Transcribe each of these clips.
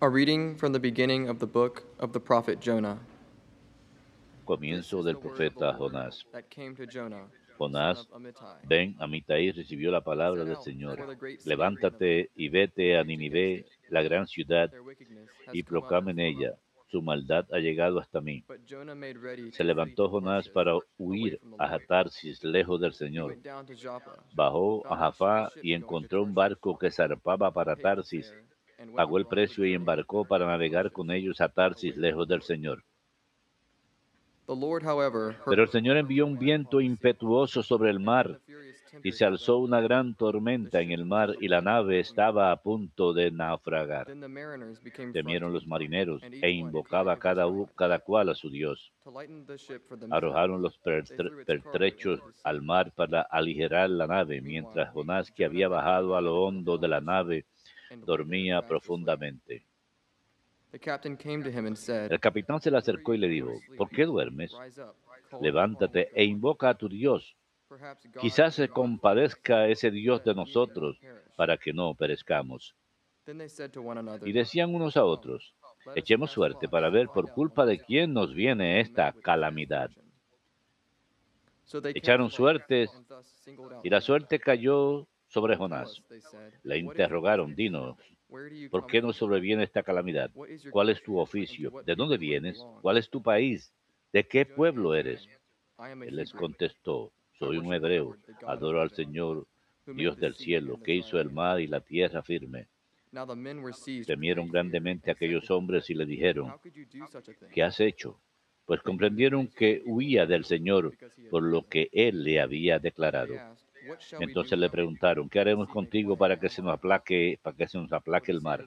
A reading from the beginning of the book of the prophet Jonah. Comienzo del profeta Jonás. Jonás, ven, Amitai recibió la palabra del Señor. Levántate y vete a Ninive, la gran ciudad, y proclama en ella, su maldad ha llegado hasta mí. Se levantó Jonás para huir a. Tarsis, lejos del Señor. Bajó a Jafá y encontró un barco que zarpaba para Tarsis. Pagó el precio y embarcó para navegar con ellos a Tarsis, lejos del Señor. Pero el Señor envió un viento impetuoso sobre el mar y se alzó una gran tormenta en el mar y la nave estaba a punto de naufragar. Temieron los marineros e invocaba cada, cada cual a su Dios. Arrojaron los pertre- pertrechos al mar para aligerar la nave, mientras Jonás, que había bajado a lo hondo de la nave, dormía profundamente. El capitán se le acercó y le dijo, ¿por qué duermes? Levántate e invoca a tu Dios. Quizás se compadezca ese Dios de nosotros para que no perezcamos. Y decían unos a otros, echemos suerte para ver por culpa de quién nos viene esta calamidad. Echaron suertes, Y la suerte cayó sobre Jonás. Le interrogaron, you ¿por qué from? sobreviene esta calamidad? ¿Cuál es tu oficio? ¿De dónde vienes? ¿Cuál es tu país? ¿De qué pueblo eres? a Él les contestó, soy un hebreo, adoro al Señor, Dios del cielo, que hizo el mar y la tierra firme. Temieron grandemente and said aquellos hombres y le dijeron, a? ¿qué has hecho? Pues comprendieron que huía del Señor por lo que Él le había declarado. Entonces le preguntaron, ¿qué haremos contigo para que se nos aplaque, para que se nos aplaque el mar?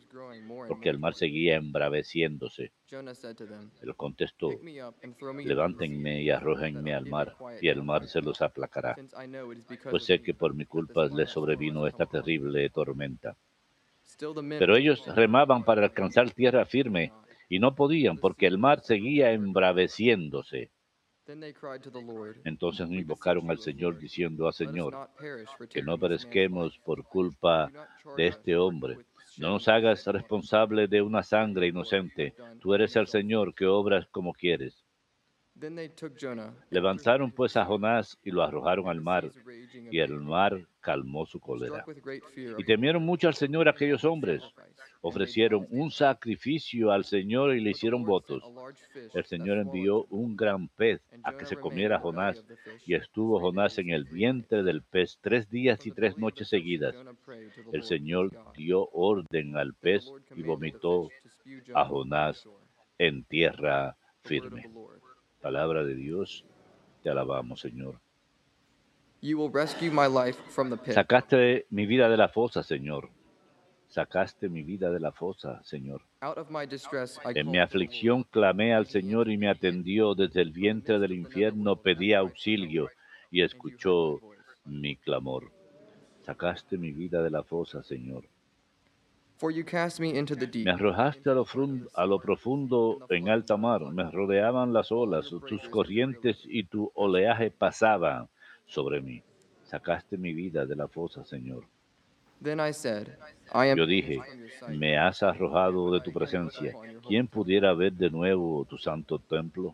Porque el mar seguía embraveciéndose. Él contestó, levántenme y arrójenme al mar, y el mar se los aplacará. Pues sé que por mi culpa les sobrevino esta come upon you." terrible tormenta. Pero ellos remaban "Lord, para alcanzar tierra firme not." y no podían porque el mar seguía embraveciéndose. Entonces "We beseech invocaron al Señor diciendo let us Señor, que no perezquemos por culpa de este hombre. No nos hagas responsable de una sangre inocente. Tú eres el Señor que obras como quieres. Levantaron pues a Jonás y lo arrojaron al mar, y el mar calmó su cólera. Y temieron mucho al Señor aquellos hombres. Ofrecieron un sacrificio al Señor y le hicieron votos. El Señor envió un gran pez a que se comiera Jonás, y estuvo Jonás en el vientre del pez tres días y tres noches seguidas. El Señor dio orden al pez y vomitó a Jonás en tierra firme. Palabra de Dios, te alabamos, Señor. You will rescue my life from the pit. Sacaste mi vida de la fosa, Señor. Sacaste mi vida de la fosa, Señor. Out of my distress I En mi aflicción Lord. clamé al Señor y me atendió. Desde el vientre del infierno pedí auxilio y escuchó mi clamor. Sacaste mi vida de la fosa, Señor. For you cast me into the deep. Me arrojaste a lo, a lo profundo en alta mar. Me rodeaban las olas, tus corrientes y tu oleaje pasaban sobre mí. Sacaste mi vida de la fosa, Señor. Yo dije, me has arrojado de tu presencia. ¿Quién pudiera ver de nuevo tu santo templo?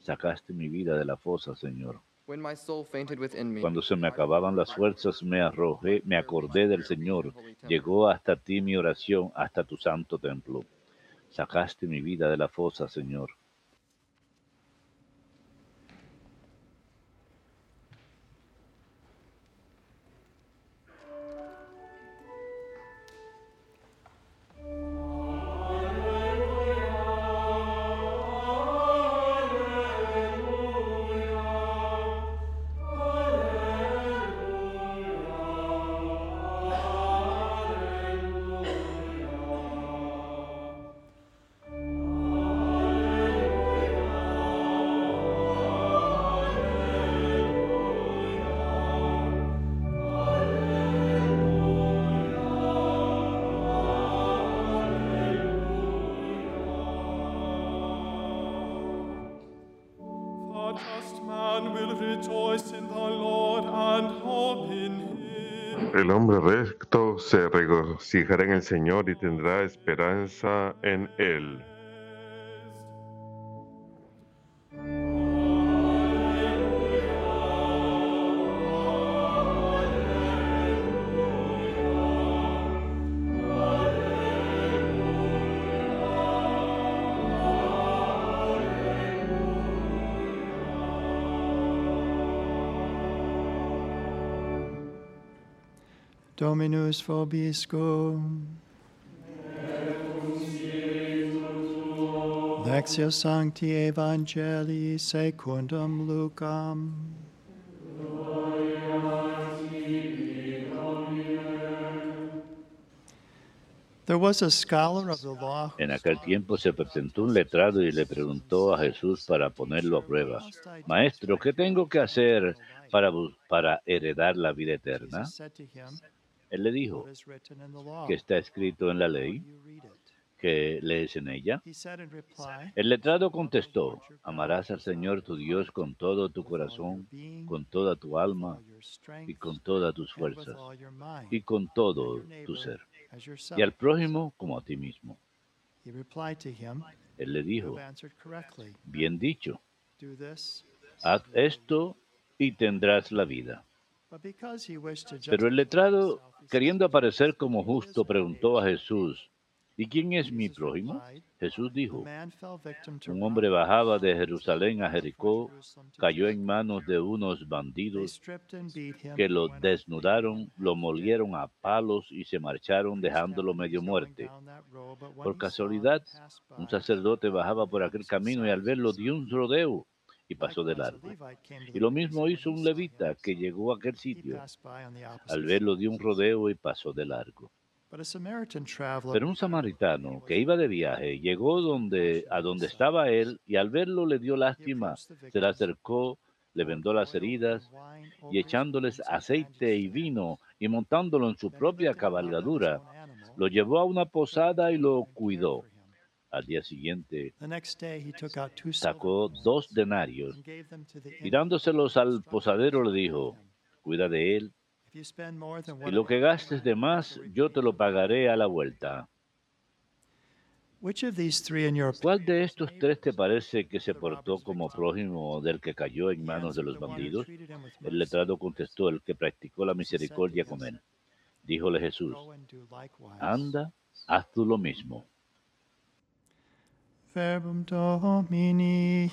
Sacaste mi vida de la fosa, Señor. Cuando se me acababan las fuerzas, me arrojé, me acordé del Señor. Llegó hasta ti mi oración, hasta tu santo templo. Sacaste mi vida de la fosa, Señor. El hombre recto se regocijará en el Señor y tendrá esperanza en Él. Dominus vobiscum. Lectio Sancti Evangelii secundum Lucam. There was a scholar of the law who En aquel tiempo se presentó un letrado y le preguntó a Jesús para ponerlo a prueba, Maestro, ¿qué tengo que hacer para, para heredar la vida eterna? Él le dijo? ¿qué está escrito en la ley? ¿Qué lees en ella? El letrado contestó, amarás al Señor tu Dios con todo tu corazón, con toda tu alma y con todas tus fuerzas y con todo tu ser, y al prójimo como a ti mismo. Él le dijo, bien dicho, haz esto y tendrás la vida. But because he wished to Pero el letrado, queriendo aparecer como justo, preguntó a Jesús, ¿y quién es mi prójimo? Jesús "A dijo, un hombre bajaba de Jerusalén a Jericó, cayó en manos de unos bandidos que lo desnudaron, lo molieron a palos y se marcharon dejándolo medio muerte. Por casualidad, un sacerdote bajaba por aquel camino y al verlo dio un rodeo y pasó de largo. Y lo mismo hizo un levita que llegó a aquel sitio. Al verlo dio un rodeo y pasó de largo. Pero un samaritano que iba de viaje llegó donde, a donde estaba él y al verlo le dio lástima. Se le acercó, le vendó las heridas y echándoles aceite y vino y montándolo en su propia cabalgadura, lo llevó a una posada y lo cuidó. Al día siguiente sacó dos denarios y dándoselos al posadero le dijo, cuida de él "If you spend more than y lo que gastes de más yo te lo you." pagaré a la vuelta. ¿Cuál de estos tres te parece que se portó como prójimo del que cayó en manos de los "The one who bandidos? El mercy." letrado contestó, el que practicó la misericordia con él. Díjole Jesús, anda, haz tú lo mismo. Verbum Domini.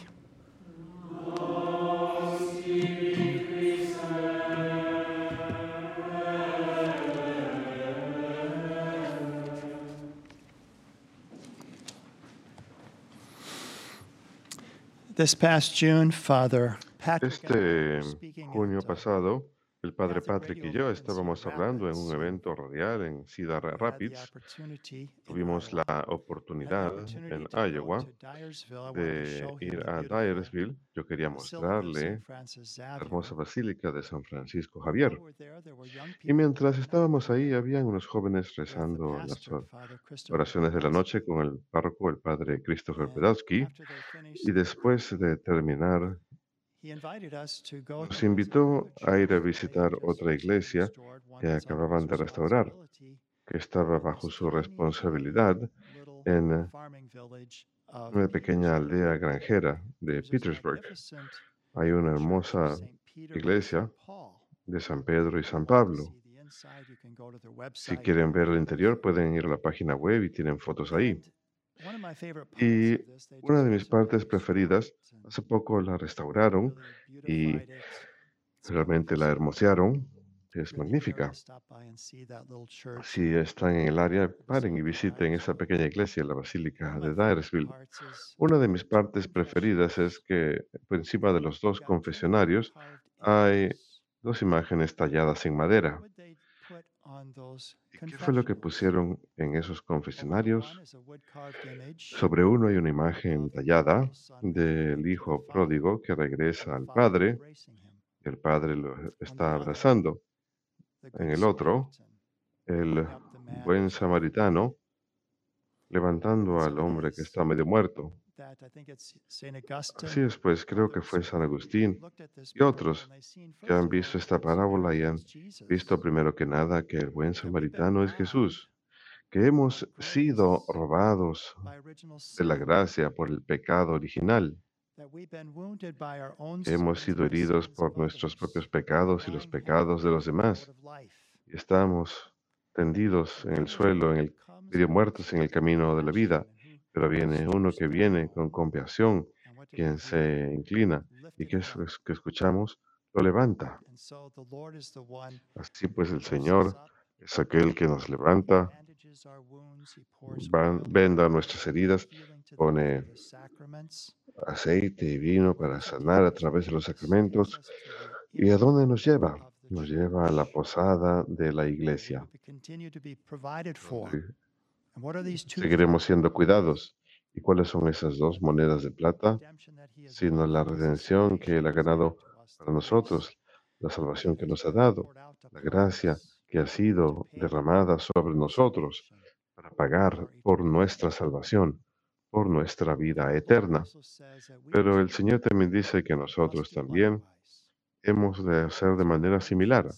This past June, Father Patrick and I were Este junio pasado, el padre Patrick y yo estábamos hablando en un Rapids. evento radial en Cedar Rapids. in Tuvimos la oportunidad en Iowa de ir a Dyersville. Yo quería mostrarle la hermosa basílica de San Francisco Javier. Y mientras praying estábamos ahí, habían unos jóvenes rezando las oraciones de la noche con el párroco, el padre Christopher Pedowski. Y después de terminar, nos invitó a ir a visitar otra iglesia que acababan de restaurar, que estaba bajo su responsabilidad en of una pequeña aldea granjera de Petersburg. Hay una hermosa iglesia de San Pedro y San Pablo. Si quieren ver el interior, pueden ir a la página web y tienen fotos ahí. Y una de mis partes preferidas, hace poco la restauraron y realmente la hermosearon. Es magnífica. Si están en el área, paren y visiten esa pequeña iglesia, la Basílica de Dyersville. Una de mis partes preferidas es que por encima de los dos confesionarios hay dos imágenes talladas en madera. Qué fue lo que pusieron en esos confesionarios? Sobre uno hay una imagen tallada del hijo pródigo que regresa al padre. El padre lo está abrazando. En el otro, el buen samaritano levantando al hombre que está medio muerto. Así es, pues creo que fue San Agustín y otros que han visto esta parábola y han visto primero que nada que el buen samaritano es Jesús, que hemos sido robados de la gracia por el pecado original, hemos sido heridos por nuestros propios pecados y los pecados de los demás, y estamos tendidos en el suelo, en el medio muertos en el camino de la vida, pero viene uno que viene con compasión, quien se inclina y que es que escuchamos lo levanta. Así pues el Señor es aquel que nos levanta, venda nuestras heridas, pone aceite y vino para sanar a través de los sacramentos. ¿Y a dónde nos lleva? Nos lleva a la posada de la iglesia. Seguiremos siendo cuidados. ¿Y cuáles son esas dos monedas de plata? Sino la redención que Él ha ganado para nosotros, la salvación que nos ha dado, la gracia que ha sido derramada sobre nosotros para pagar por nuestra salvación, por nuestra vida eterna. Pero el Señor también dice que nosotros también hemos de hacer de manera similar.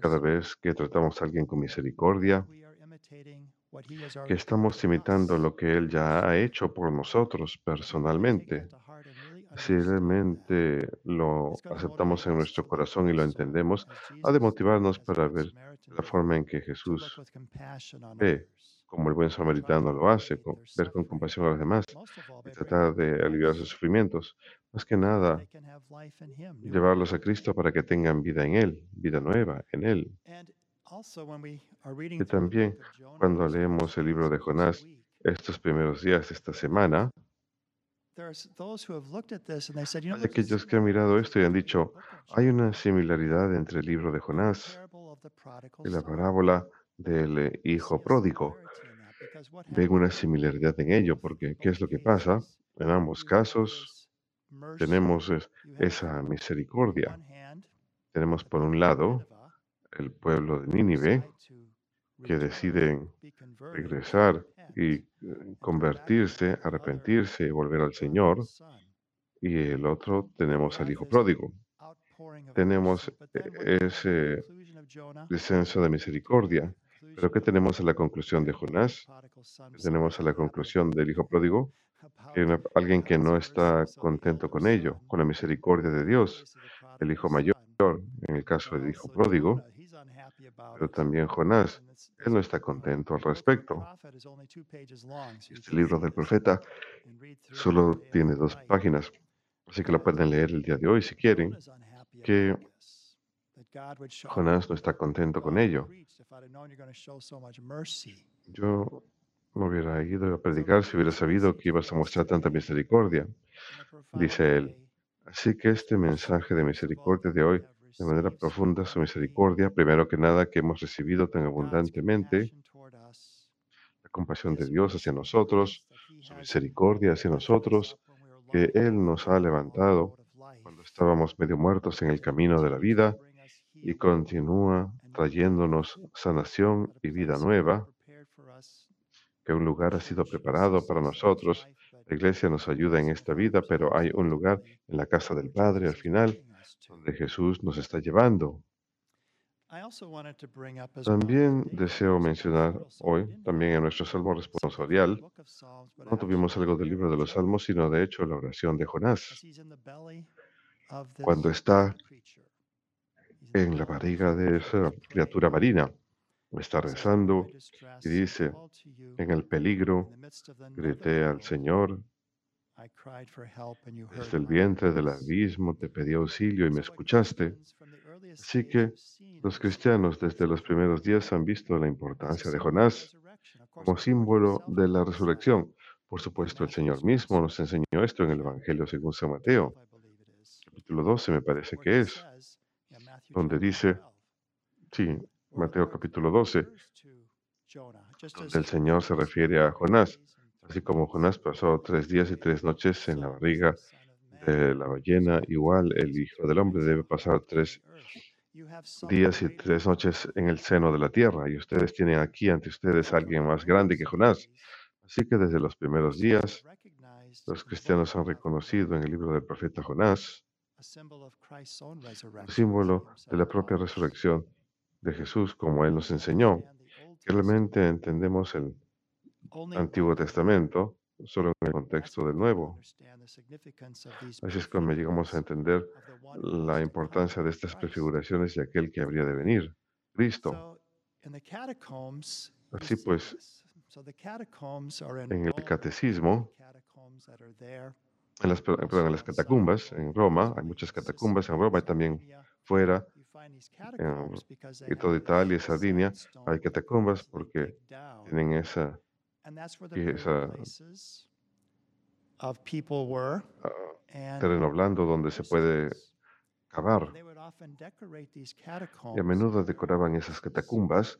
Cada vez que tratamos a alguien con misericordia, que estamos imitando lo que Él ya ha hecho por nosotros personalmente. Si realmente lo aceptamos en nuestro corazón y lo entendemos, ha de motivarnos para ver la forma en que Jesús ve, como el buen samaritano lo hace, ver con compasión a los demás y tratar de aliviar sus sufrimientos. Más que nada, llevarlos a Cristo para que tengan vida en Él, vida nueva en Él. Y también cuando leemos el libro de Jonás estos primeros días de esta semana, hay aquellos que han mirado esto y han dicho, hay una similaridad entre el libro de Jonás y la parábola del hijo pródigo. Ven una similaridad en ello, porque ¿qué es lo que pasa? En ambos casos tenemos esa misericordia. Tenemos por un lado el pueblo de Nínive, que deciden regresar y eh, convertirse, arrepentirse y volver al Señor. Y el otro tenemos al Hijo Pródigo. Tenemos eh, ese descenso de misericordia. Pero ¿qué tenemos a la conclusión de Jonás? Tenemos a la conclusión del Hijo Pródigo, alguien que no está contento con ello, con la misericordia de Dios, el Hijo Mayor, en el caso del Hijo Pródigo, pero también Jonás, él no está contento al respecto. Este libro del profeta solo tiene dos páginas, así que lo pueden leer el día de hoy si quieren, que Jonás no está contento con ello. Yo no hubiera ido a predicar si hubiera sabido que ibas a mostrar tanta misericordia, dice él. Así que este mensaje de misericordia de hoy de manera profunda su misericordia, primero que nada que hemos recibido tan abundantemente, la compasión de Dios hacia nosotros, su misericordia hacia nosotros, que Él nos ha levantado cuando estábamos medio muertos en el camino de la vida y continúa trayéndonos sanación y vida nueva, que un lugar ha sido preparado para nosotros. La iglesia nos ayuda en esta vida, pero hay un lugar en la casa del Padre al final donde Jesús nos está llevando. También deseo mencionar hoy, también en nuestro salmo responsorial, no tuvimos algo del libro de los salmos, sino de hecho la oración de Jonás. Cuando está en la barriga de esa criatura marina, está rezando y dice, en el peligro, grité al Señor, desde el vientre del abismo te pedí auxilio y me escuchaste. Así que los cristianos desde los primeros días han visto la importancia de Jonás como símbolo de la resurrección. Por supuesto, el Señor mismo nos enseñó esto en el Evangelio según San Mateo, capítulo 12 me parece que es, donde dice, sí, Mateo capítulo 12, donde el Señor se refiere a Jonás. Así como Jonás pasó tres días y tres noches en la barriga de la ballena, igual el Hijo del Hombre debe pasar tres días y tres noches en el seno de la tierra. Y ustedes tienen aquí ante ustedes a alguien más grande que Jonás. Así que desde los primeros días los cristianos han reconocido en el libro del profeta Jonás, símbolo de la propia resurrección de Jesús, como Él nos enseñó. Realmente entendemos el Antiguo Testamento solo en el contexto del Nuevo. Así es como llegamos a entender la importancia de estas prefiguraciones de aquel que habría de venir, Cristo. Así pues, en el catecismo, en las, perdón, en las catacumbas en Roma, hay muchas catacumbas en Roma y también fuera, en toda Italia y Sardinia, hay catacumbas porque tienen esa, y esa ah, terreno blando donde se puede cavar. Y a menudo decoraban esas catacumbas,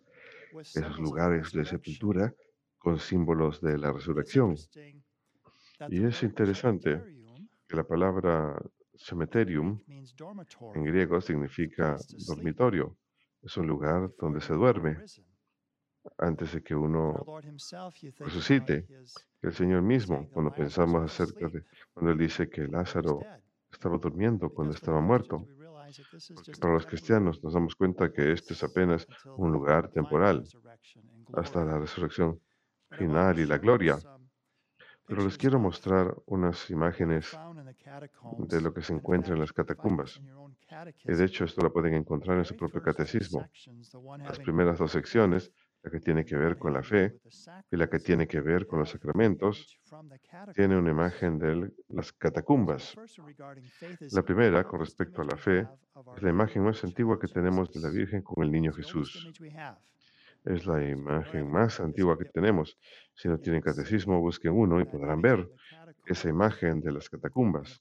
esos lugares de sepultura, con símbolos de la resurrección. Y es interesante que la palabra cementerium en griego significa dormitorio. Es un lugar donde se duerme antes de que uno resucite. El Señor mismo, cuando pensamos acerca de, cuando Él dice que Lázaro estaba durmiendo cuando estaba muerto, para los cristianos nos damos cuenta que este es apenas un lugar temporal hasta la resurrección final y la gloria. Pero les quiero mostrar unas imágenes de lo que se encuentra en las catacumbas. Y de hecho esto lo pueden encontrar en su propio catecismo. Las primeras dos secciones, la que tiene que ver con la fe y la que tiene que ver con los sacramentos, tiene una imagen de las catacumbas. La primera, con respecto a la fe, es la imagen más antigua que tenemos de la Virgen con el niño Jesús. Es la imagen más antigua que tenemos. Si no tienen catecismo, busquen uno y podrán ver esa imagen de las catacumbas.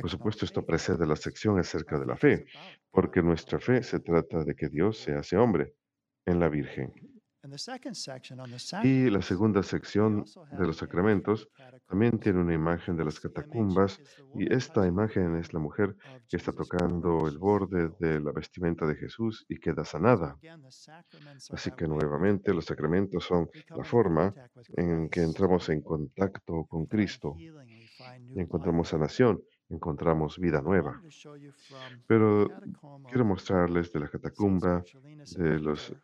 Por supuesto, esto precede la sección acerca de la fe, porque nuestra fe se trata de que Dios se hace hombre en la Virgen. Y la segunda sección de los sacramentos también tiene una imagen de las catacumbas y esta imagen es la mujer que está tocando el borde de la vestimenta de Jesús y queda sanada. Así que nuevamente los sacramentos son la forma en que entramos en contacto con Cristo y encontramos sanación encontramos vida nueva. Pero quiero mostrarles de la catacumba de los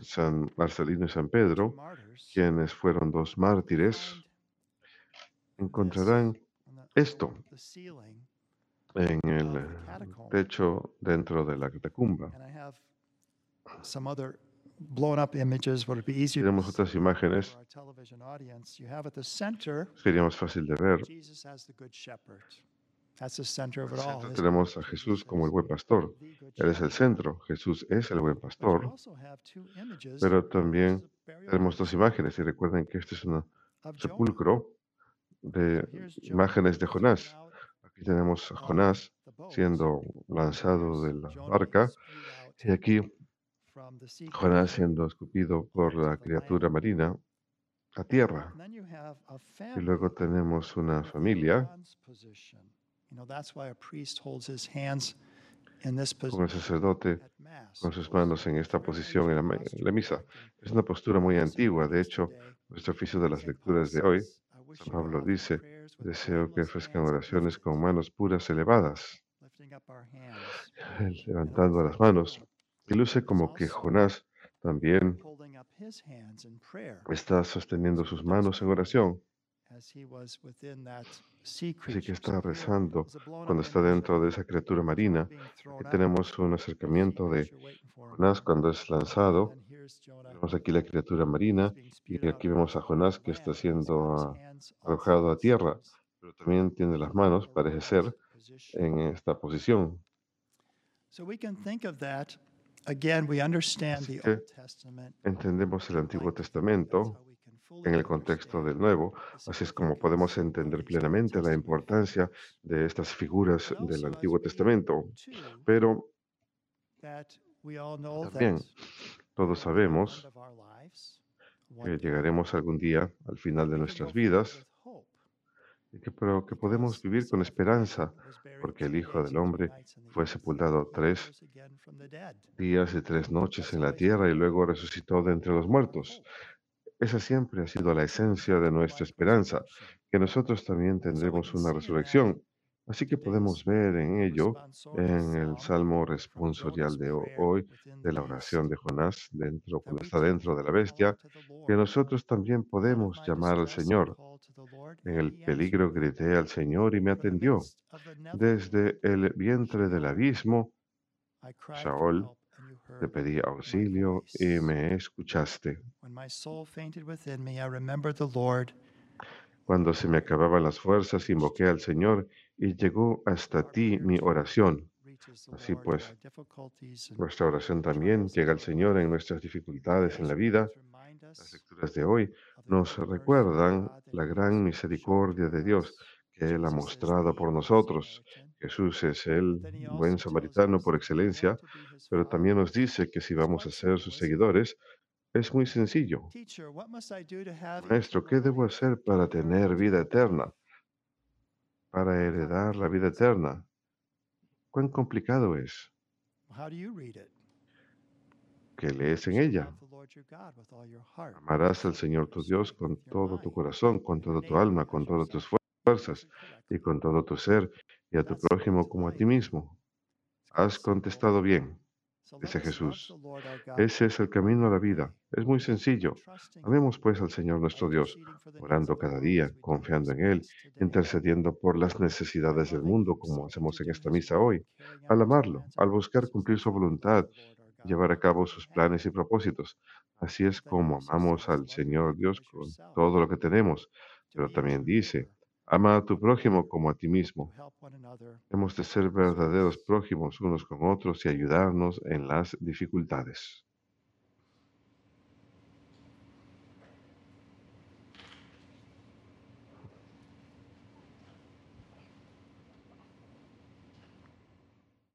San Marcelino y San Pedro, quienes fueron dos mártires, encontrarán esto en el techo dentro de la catacumba. Tenemos otras imágenes. Sería más fácil de ver. Tenemos a Jesús como el buen pastor. Él es el centro. Jesús es el buen pastor. Pero también tenemos dos imágenes. Y recuerden que este es un sepulcro de imágenes de Jonás. Aquí tenemos a Jonás siendo lanzado de la barca. Y aquí Jonás siendo escupido por la criatura marina a tierra. Y luego tenemos una familia con el sacerdote con sus manos en esta posición en la, misa. Es una postura muy antigua. De hecho, nuestro oficio de las lecturas de hoy, San Pablo dice, deseo que ofrezcan oraciones con manos puras elevadas, levantando las manos. Y luce como que Jonás también está sosteniendo sus manos en oración. Así que está rezando cuando está dentro de esa criatura marina. Aquí tenemos un acercamiento de Jonás cuando es lanzado. Vemos aquí la criatura marina y aquí vemos a Jonás que está siendo arrojado a tierra, pero también tiene las manos, parece ser, en esta posición. Así que entendemos el Antiguo Testamento en el contexto del Nuevo. Así es como podemos entender plenamente la importancia de estas figuras del Antiguo Testamento. Pero también todos sabemos que llegaremos algún día al final de nuestras vidas y que, pero que podemos vivir con esperanza, porque el Hijo del Hombre fue sepultado tres días y tres noches en la tierra y luego resucitó de entre los muertos. Esa siempre ha sido la esencia de nuestra esperanza, que nosotros también tendremos una resurrección. Así que podemos ver en ello, en el salmo responsorial de ho- hoy, de la oración de Jonás, dentro, cuando está dentro de la bestia, que nosotros también podemos llamar al Señor. En el peligro grité al Señor y me atendió. Desde el vientre del abismo, Saúl, te pedí auxilio y me escuchaste. When my soul fainted within me, I remembered the Lord. Cuando se me acababan las fuerzas, invoqué al Señor y llegó hasta ti mi oración. Así pues, Nuestra oración también llega al Señor en nuestras dificultades en la vida. remind us Las lecturas de hoy nos recuerdan la gran misericordia de Dios que Él ha mostrado por nosotros. Jesús es el buen samaritano por excelencia, pero también nos dice que si vamos a ser sus seguidores, es muy sencillo. Maestro, ¿qué debo hacer para tener vida eterna? Para heredar la vida eterna. ¿Cuán complicado es? ¿Qué lees en ella? Amarás al Señor tu Dios con todo tu corazón, con toda tu alma, con todas tus fuerzas y con todo tu ser, y a tu prójimo como a ti mismo. Has contestado bien, dice Jesús. Ese es el camino a la vida. Es muy sencillo. Amemos pues al Señor nuestro Dios, orando cada día, confiando en Él, intercediendo por las necesidades del mundo, como hacemos en esta misa hoy, al amarlo, al buscar cumplir su voluntad, llevar a cabo sus planes y propósitos. Así es como amamos al Señor Dios con todo lo que tenemos. Pero también dice, ama a tu prójimo como a ti mismo. Hemos de ser verdaderos prójimos unos con otros y ayudarnos en las dificultades.